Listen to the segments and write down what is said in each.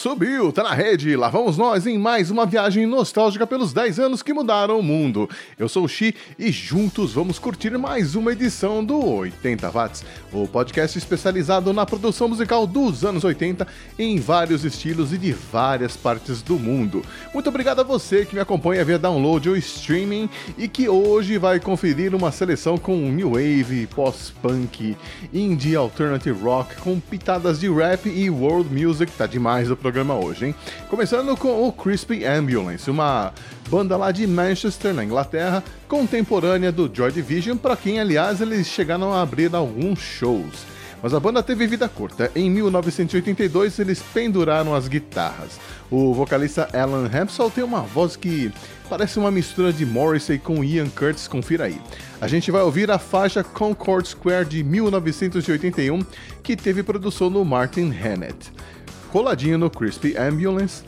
Subiu, tá na rede, lá vamos nós em mais uma viagem nostálgica pelos 10 anos que mudaram o mundo. Eu sou o Xi e juntos vamos curtir mais uma edição do 80 Watts, o podcast especializado na produção musical dos anos 80 em vários estilos e de várias partes do mundo. Muito obrigado a você que me acompanha via download ou streaming e que hoje vai conferir uma seleção com new wave, pós-punk, indie alternative rock com pitadas de rap e world music, tá demais o programa programa hoje, hein? Começando com o Crispy Ambulance, uma banda lá de Manchester, na Inglaterra, contemporânea do Joy Division, para quem, aliás, eles chegaram a abrir alguns shows. Mas a banda teve vida curta. Em 1982, eles penduraram as guitarras. O vocalista Alan Hampsall tem uma voz que parece uma mistura de Morrissey com Ian Curtis, confira aí. A gente vai ouvir a faixa Concord Square de 1981, que teve produção no Martin Hannett coladinho no Crispy Ambulance.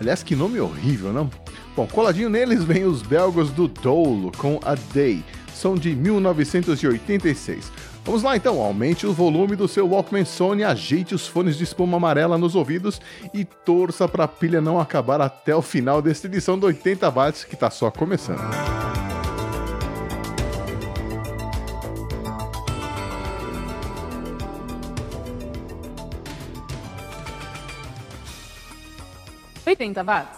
Aliás, que nome horrível, não? Bom, coladinho neles vem os belgas do Dolo com A Day, são de 1986. Vamos lá então, aumente o volume do seu Walkman Sony, ajeite os fones de espuma amarela nos ouvidos e torça para a pilha não acabar até o final desta edição do 80 watts que está só começando. 80 watts.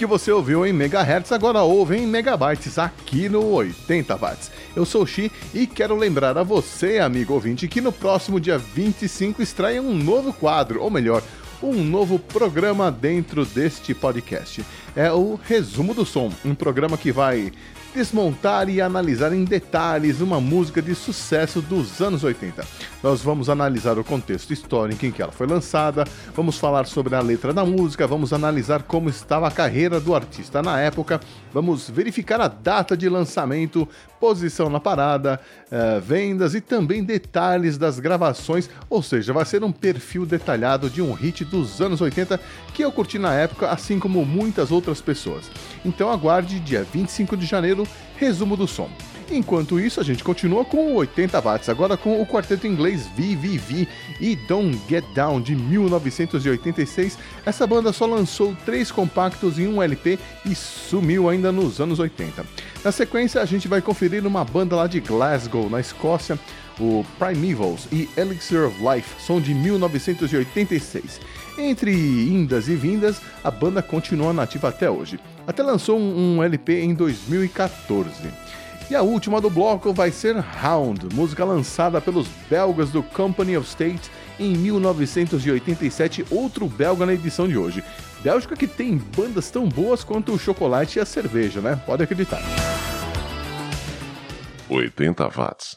que você ouviu em megahertz agora ouve em megabytes aqui no 80 watts. Eu sou o Xi e quero lembrar a você, amigo ouvinte, que no próximo dia 25 estreia um novo quadro, ou melhor, um novo programa dentro deste podcast. É o Resumo do Som, um programa que vai desmontar e analisar em detalhes uma música de sucesso dos anos 80. Nós vamos analisar o contexto histórico em que ela foi lançada, vamos falar sobre a letra da música, vamos analisar como estava a carreira do artista na época, vamos verificar a data de lançamento, posição na parada, eh, vendas e também detalhes das gravações, ou seja, vai ser um perfil detalhado de um hit dos anos 80 que eu curti na época, assim como muitas outras pessoas. Então aguarde dia 25 de janeiro, resumo do som. Enquanto isso, a gente continua com o 80 watts, agora com o quarteto inglês VVV e Don't Get Down de 1986. Essa banda só lançou três compactos em um LP e sumiu ainda nos anos 80. Na sequência, a gente vai conferir uma banda lá de Glasgow, na Escócia, o Primevals e Elixir of Life, som de 1986. Entre indas e vindas, a banda continua nativa até hoje. Até lançou um, LP em 2014. E a última do bloco vai ser Hound, música lançada pelos belgas do Company of State em 1987, outro belga na edição de hoje. Bélgica que tem bandas tão boas quanto o chocolate e a cerveja, né? Pode acreditar. 80 watts.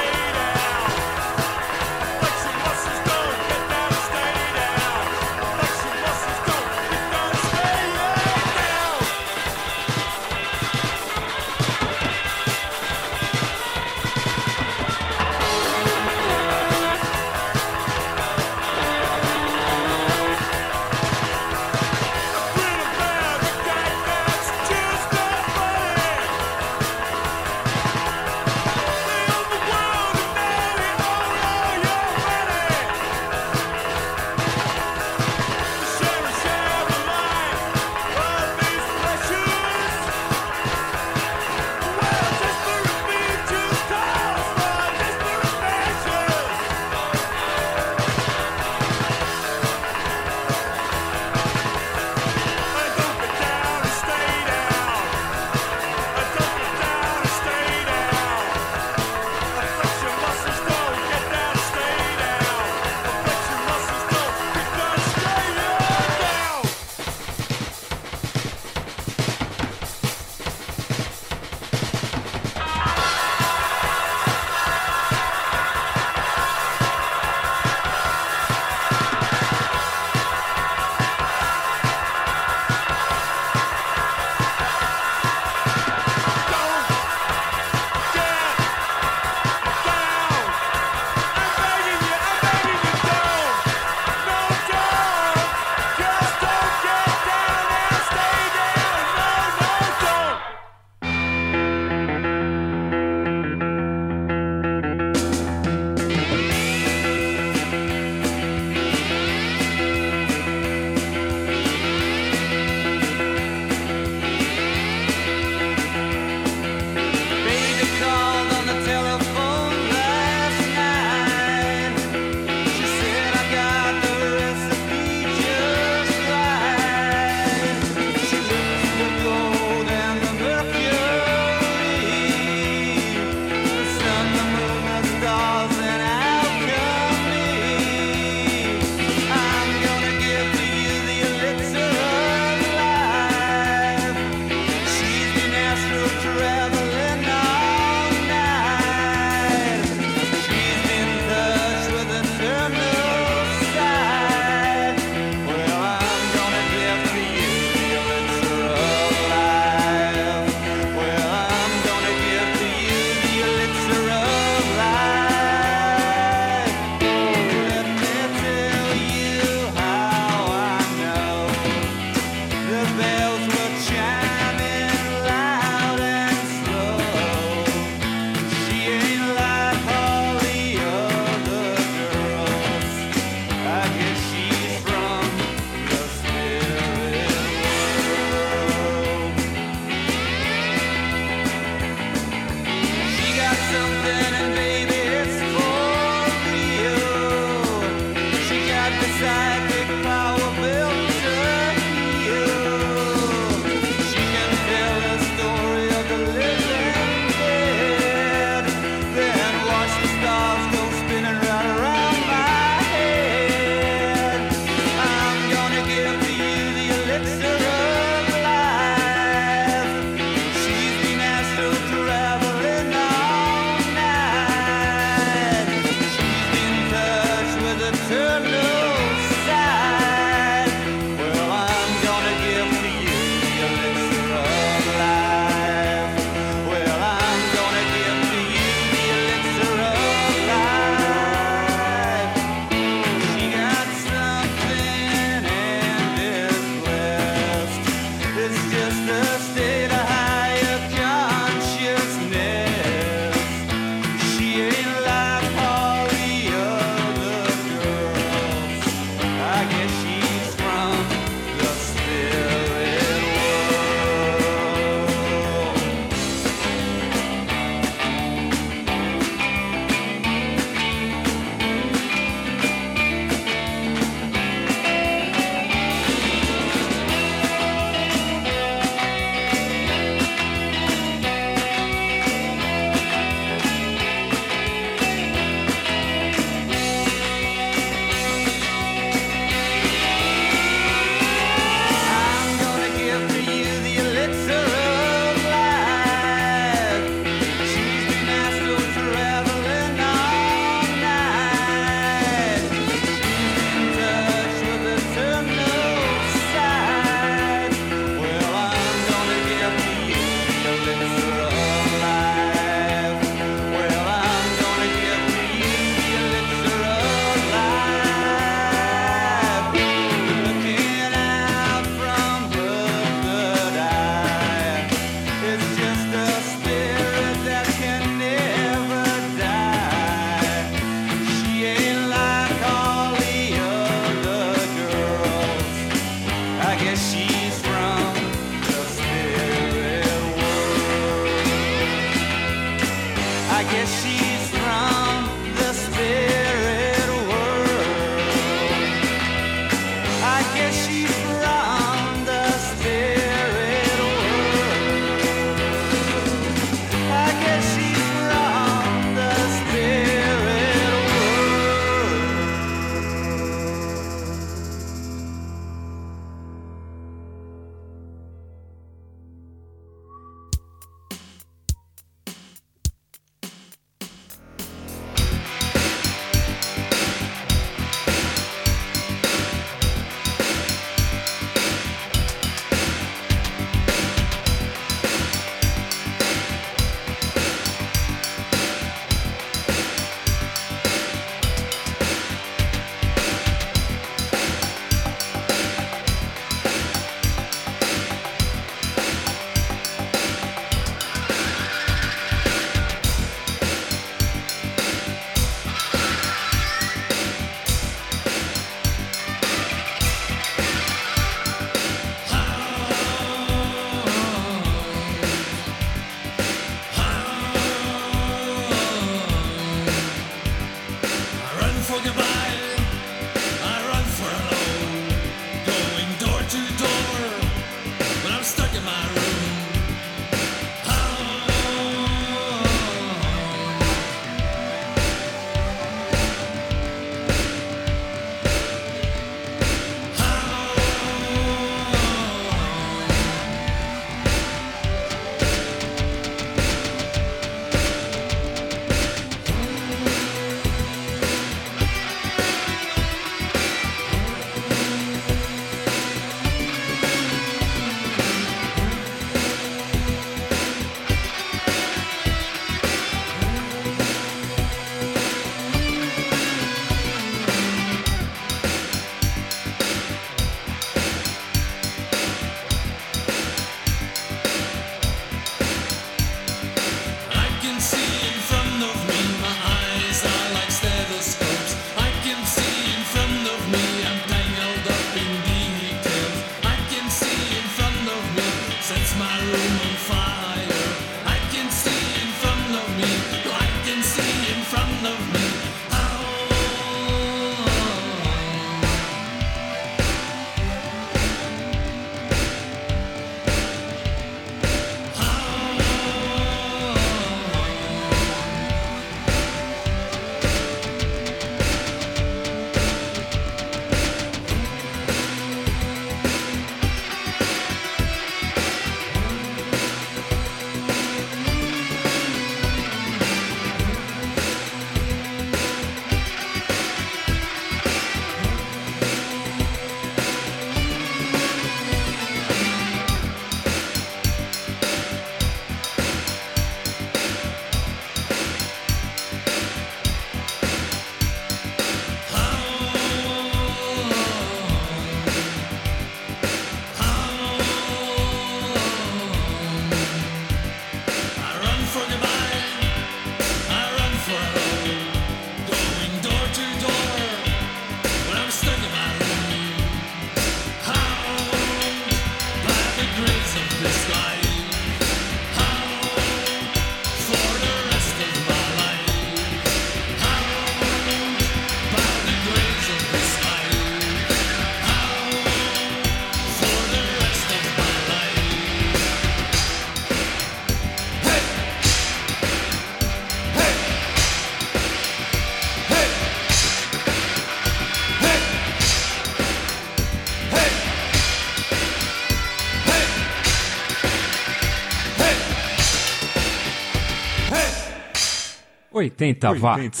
80 watts.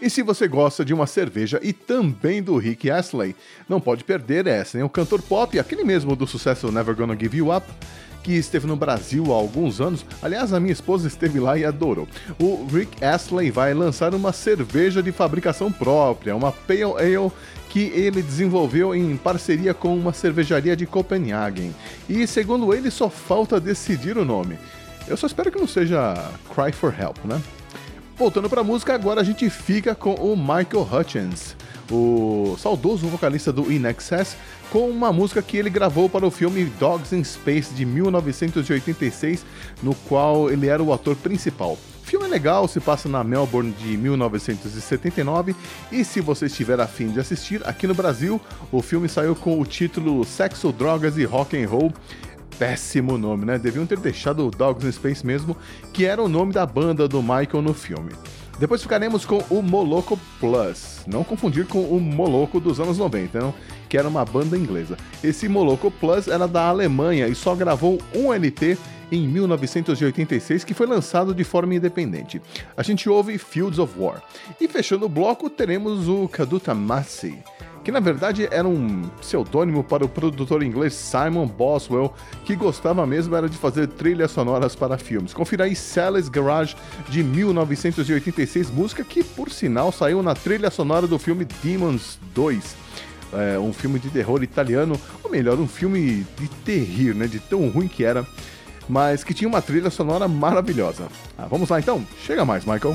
E se você gosta de uma cerveja e também do Rick Astley, não pode perder essa, hein? O cantor pop, aquele mesmo do sucesso Never Gonna Give You Up, que esteve no Brasil há alguns anos. Aliás, a minha esposa esteve lá e adorou. O Rick Astley vai lançar uma cerveja de fabricação própria, uma Pale Ale que ele desenvolveu em parceria com uma cervejaria de Copenhagen. E segundo ele, só falta decidir o nome. Eu só espero que não seja Cry for Help, né? Voltando pra música, agora a gente fica com o Michael Hutchins, o saudoso vocalista do In Excess, com uma música que ele gravou para o filme Dogs in Space de 1986, no qual ele era o ator principal. Filme é legal, se passa na Melbourne de 1979 e se você estiver afim de assistir, aqui no Brasil, o filme saiu com o título Sexo, Drogas e Rock and Roll péssimo nome, né? Deviam ter deixado o Dogs in Space mesmo, que era o nome da banda do Michael no filme. Depois ficaremos com o Moloco Plus, não confundir com o Moloco dos anos 90, não? que era uma banda inglesa. Esse Moloco Plus era da Alemanha e só gravou um LP em 1986 que foi lançado de forma independente. A gente ouve Fields of War. E fechando o bloco teremos o Kaduta Massi que na verdade era um pseudônimo para o produtor inglês Simon Boswell, que gostava mesmo era de fazer trilhas sonoras para filmes. Confira aí Sally's Garage de 1986, música que por sinal saiu na trilha sonora do filme Demons 2. É, um filme de terror italiano, ou melhor, um filme de terrir, né? De tão ruim que era, mas que tinha uma trilha sonora maravilhosa. Ah, vamos lá então? Chega mais, Michael.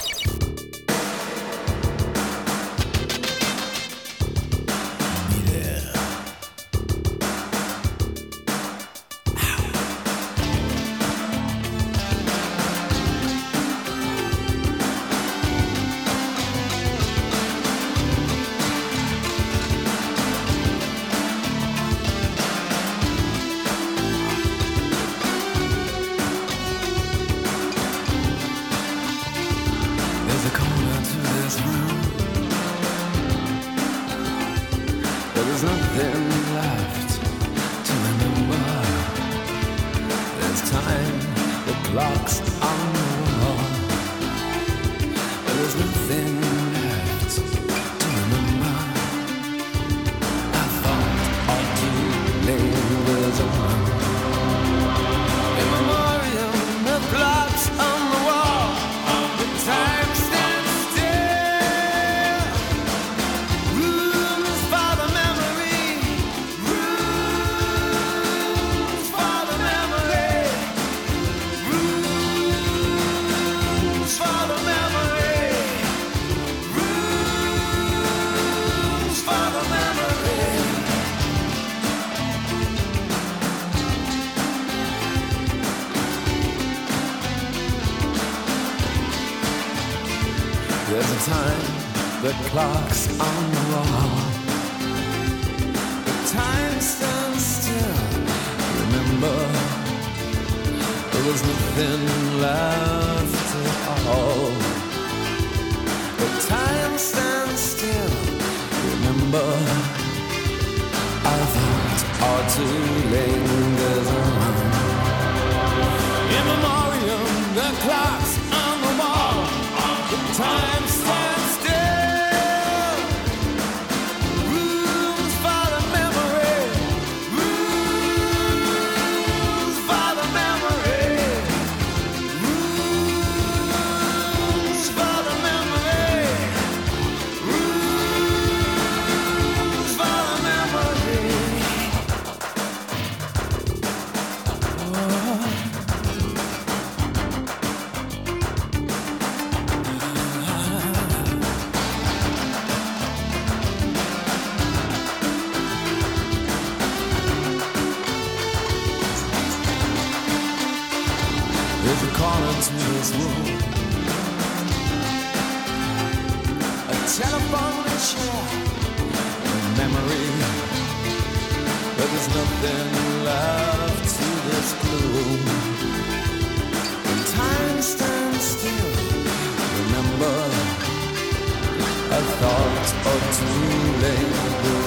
A corner to this room. A telephone and chair. A memory. But there's nothing left to this gloom. When time stands still, remember a thought or two lingers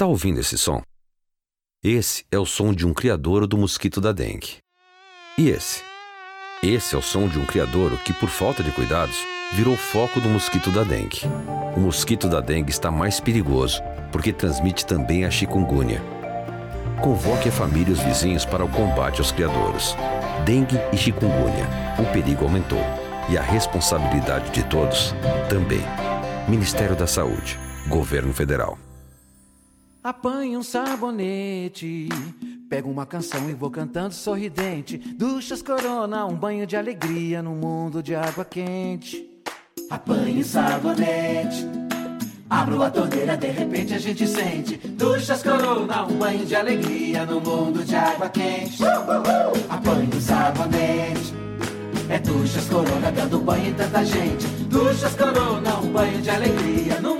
Está ouvindo esse som? Esse é o som de um criadouro do mosquito da dengue. E esse? Esse é o som de um criadouro que, por falta de cuidados, virou foco do mosquito da dengue. O mosquito da dengue está mais perigoso porque transmite também a chikungunya. Convoque a família e os vizinhos para o combate aos criadouros. Dengue e chikungunya. O perigo aumentou. E a responsabilidade de todos também. Ministério da Saúde. Governo Federal. Apanho um sabonete, pego uma canção e vou cantando sorridente. Duchas corona, um banho de alegria num mundo de água quente. Apanho um sabonete, abro a torneira, de repente a gente sente. Duchas corona, um banho de alegria num mundo de água quente. Apanho um sabonete. É duchas corona dando banho em tanta gente. Duchas corona, um banho de alegria num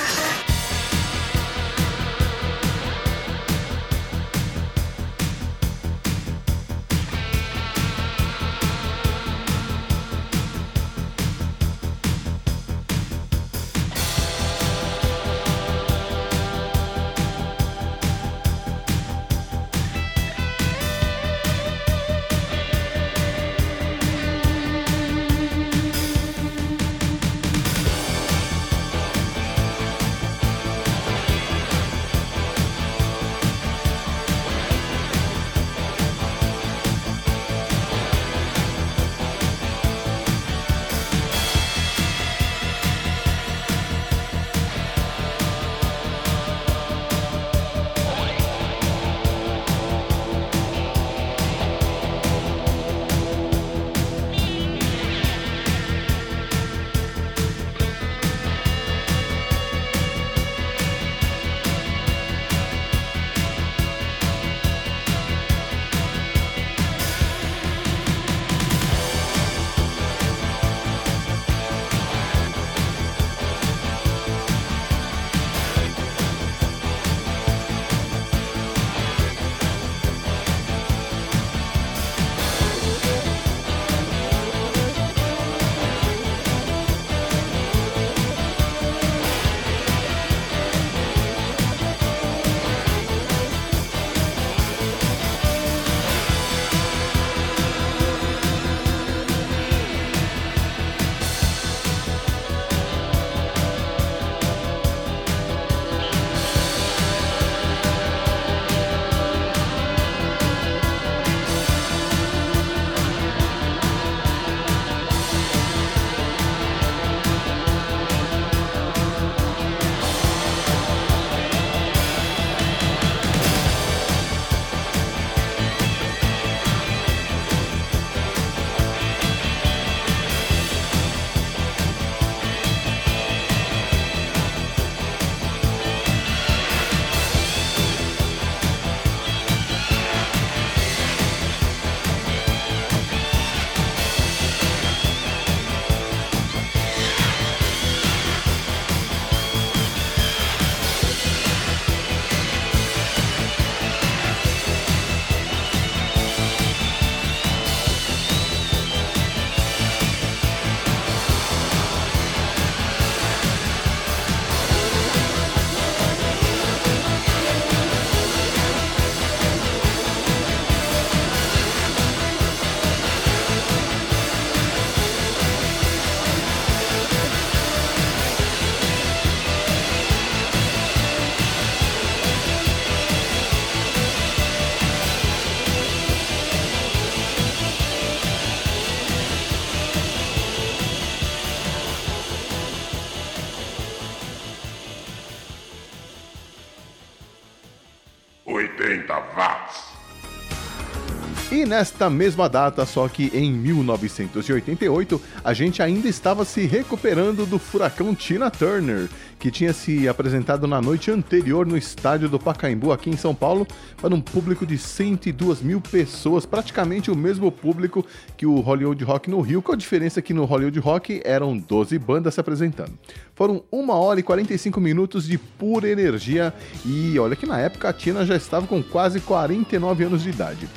Nesta mesma data, só que em 1988, a gente ainda estava se recuperando do furacão Tina Turner, que tinha se apresentado na noite anterior no estádio do Pacaembu, aqui em São Paulo, para um público de 102 mil pessoas, praticamente o mesmo público que o Hollywood Rock no Rio, com a diferença que no Hollywood Rock eram 12 bandas se apresentando. Foram 1 hora e 45 minutos de pura energia, e olha que na época a Tina já estava com quase 49 anos de idade.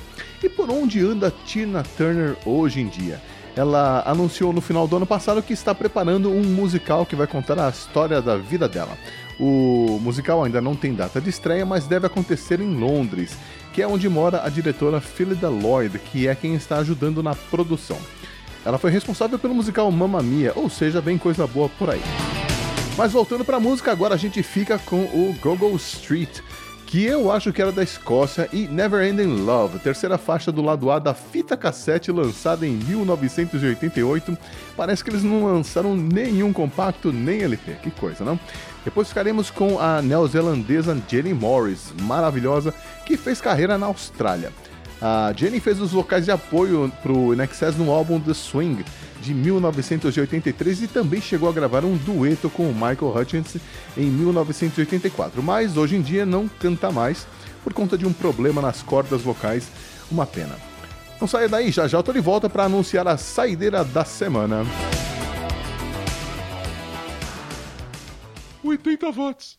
E por onde anda Tina Turner hoje em dia? Ela anunciou no final do ano passado que está preparando um musical que vai contar a história da vida dela. O musical ainda não tem data de estreia, mas deve acontecer em Londres, que é onde mora a diretora Philida Lloyd, que é quem está ajudando na produção. Ela foi responsável pelo musical Mamma Mia, ou seja, bem coisa boa por aí. Mas voltando pra música, agora a gente fica com o Gogo Street, que eu acho que era da Escócia, e Never Ending Love, terceira faixa do lado A da fita cassete lançada em 1988. Parece que eles não lançaram nenhum compacto nem LP, que coisa, não? Depois ficaremos com a neozelandesa Jenny Morris, maravilhosa, que fez carreira na Austrália. A Jenny fez os vocais de apoio pro InXS no álbum The Swing, de 1983 e também chegou a gravar um dueto com o Michael Hutchins em 1984, mas hoje em dia não canta mais por conta de um problema nas cordas vocais, uma pena. Não saia daí, já já eu tô de volta para anunciar a saideira da semana. 80 watts.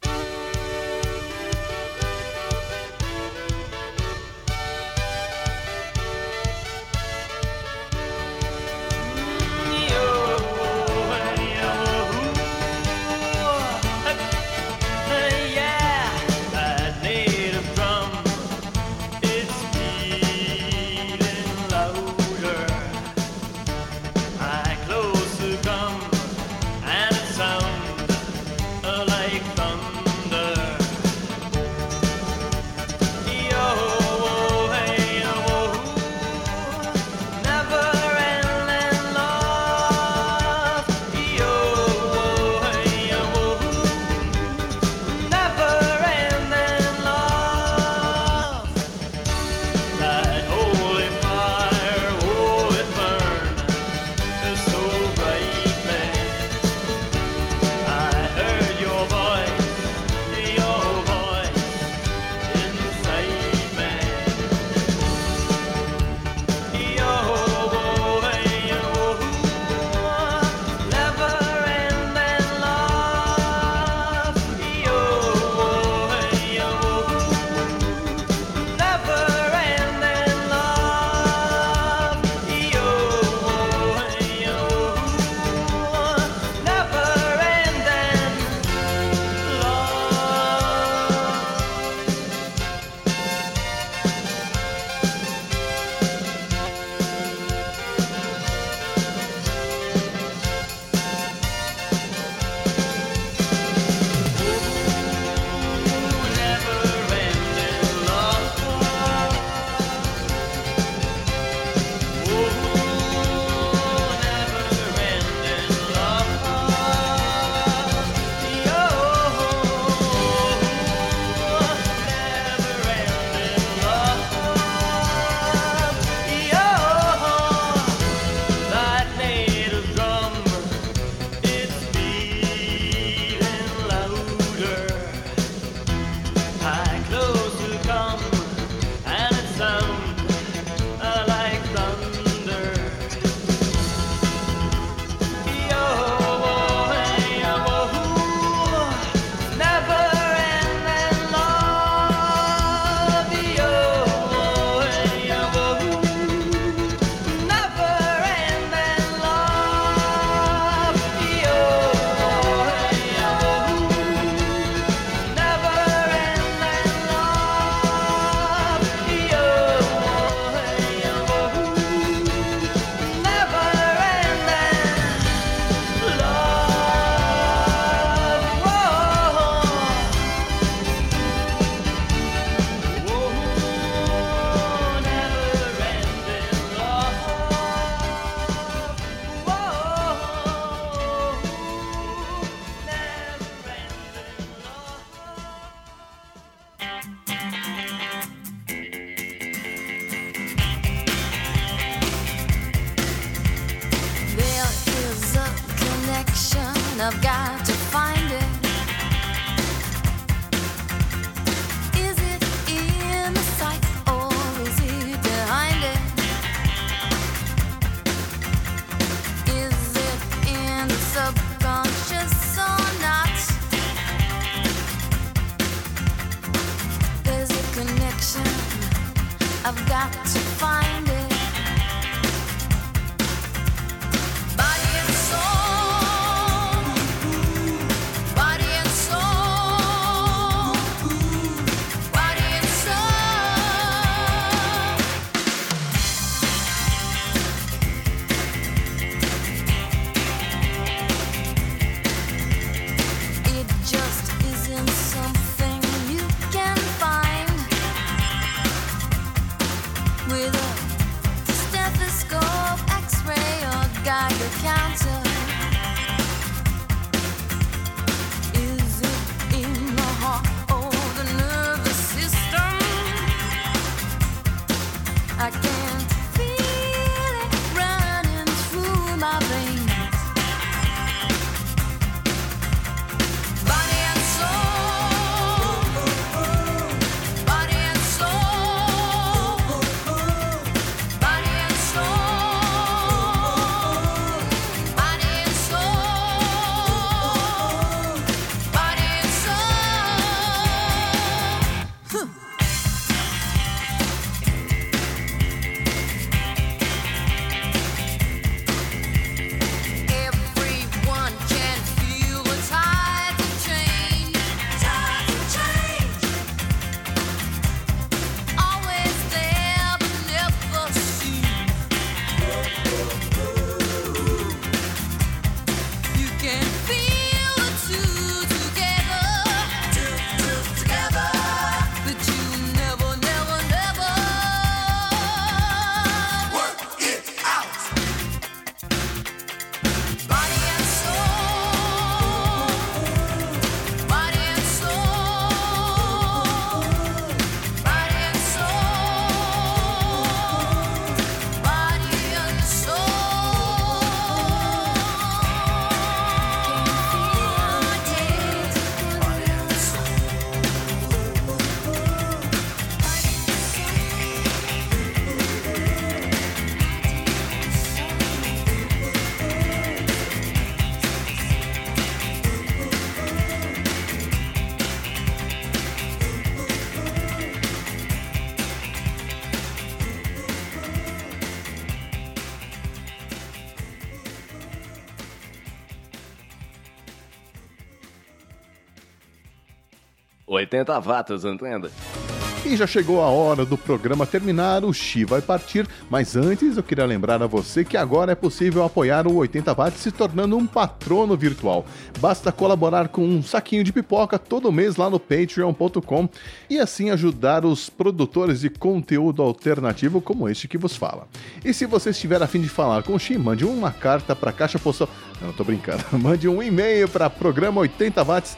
80 watts, entenda. E já chegou a hora do programa terminar, o Xi vai partir, mas antes eu queria lembrar a você que agora é possível apoiar o 80 Watts se tornando um patrono virtual. Basta colaborar com um saquinho de pipoca todo mês lá no patreon.com e assim ajudar os produtores de conteúdo alternativo como este que vos fala. E se você estiver afim de falar com o Xi, mande uma carta para a caixa postal. Não, tô brincando. Mande um e-mail para programa 80 watts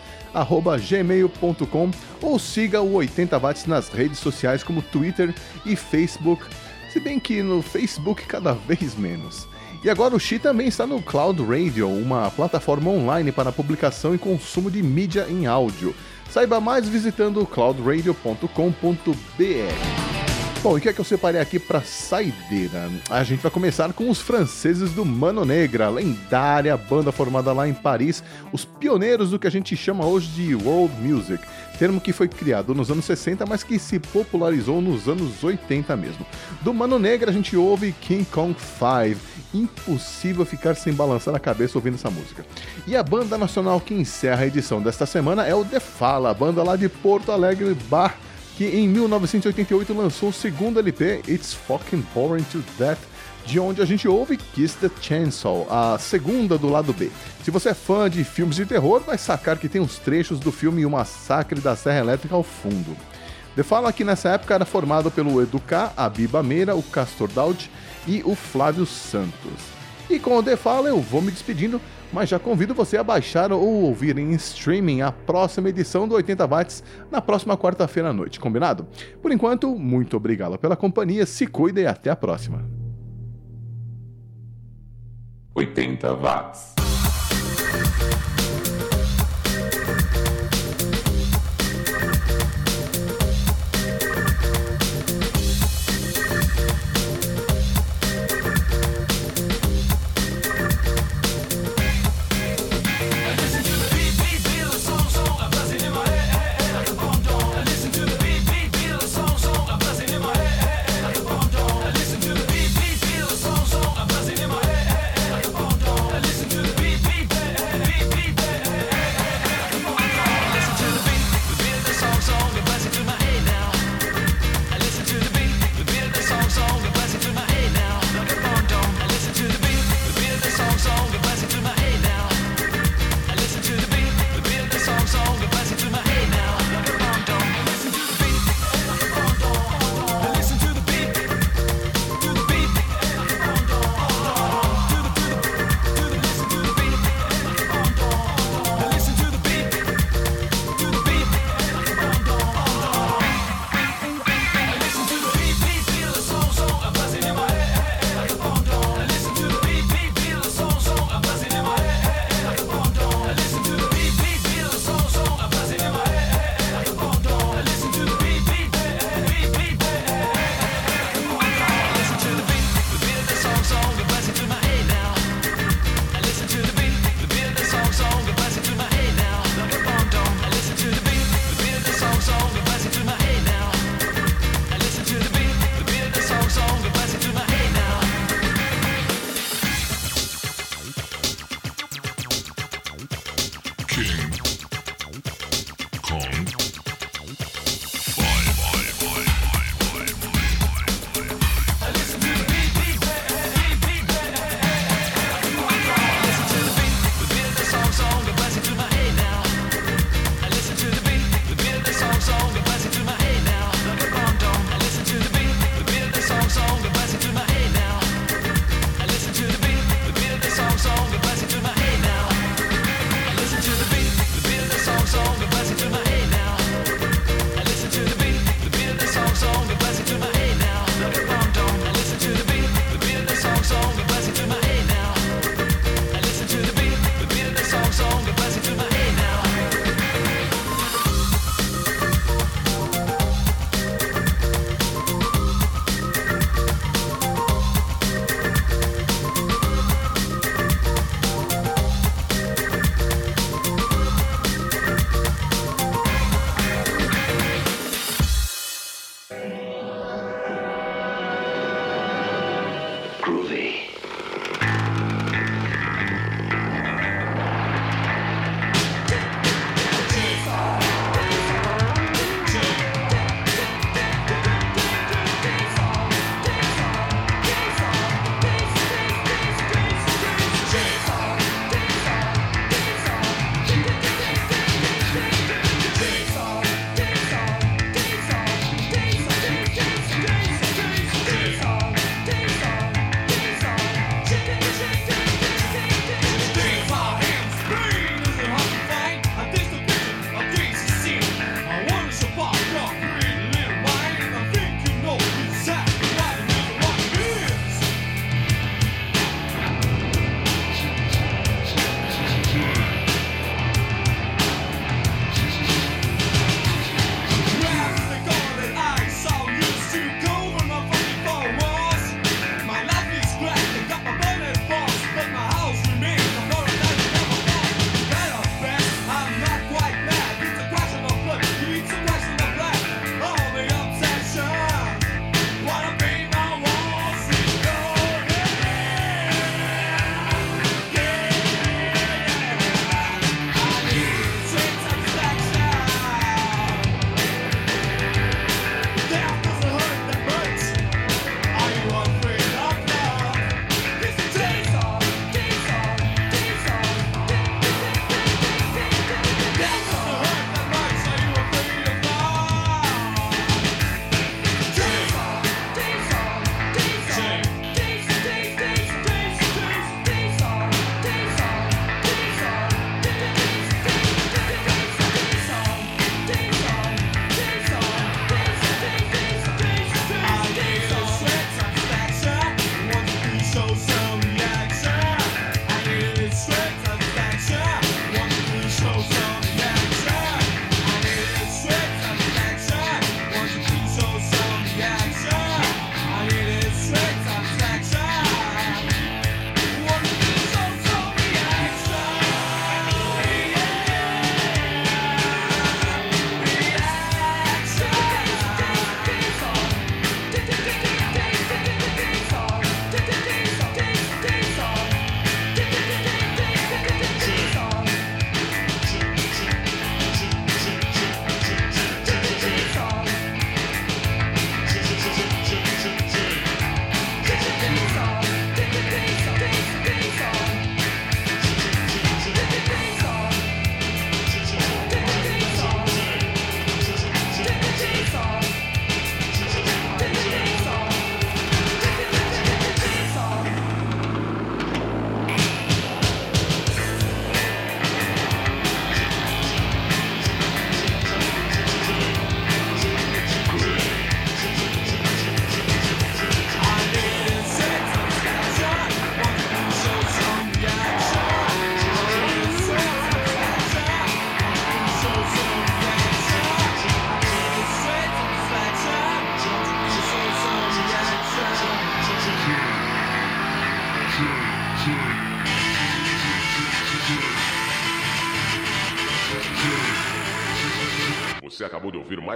gmail.com ou siga o 80 watts nas redes sociais como Twitter e Facebook, se bem que no Facebook cada vez menos. E agora o Xi também está no Cloud Radio, uma plataforma online para publicação e consumo de mídia em áudio. Saiba mais visitando cloudradio.com.br. Bom, e o que é que eu separei aqui para saideira? A gente vai começar com os franceses do Mano Negra, lendária banda formada lá em Paris, os pioneiros do que a gente chama hoje de world music, termo que foi criado nos anos 60, mas que se popularizou nos anos 80 mesmo. Do Mano Negra a gente ouve King Kong 5, impossível ficar sem balançar a cabeça ouvindo essa música. E a banda nacional que encerra a edição desta semana é o The Fala, banda lá de Porto Alegre, Bar que em 1988 lançou o segundo LP, It's Fucking Pouring to Death, de onde a gente ouve Kiss the Chainsaw, a segunda do lado B. Se você é fã de filmes de terror, vai sacar que tem uns trechos do filme O Massacre da Serra Elétrica ao fundo. The Fala que nessa época era formado pelo Educar, a Biba Meira, o Castor Daud e o Flávio Santos. E com o The Fala eu vou me despedindo, mas já convido você a baixar ou ouvir em streaming a próxima edição do 80 Watts na próxima quarta-feira à noite, combinado? Por enquanto, muito obrigado pela companhia, se cuida e até a próxima. 80 watts.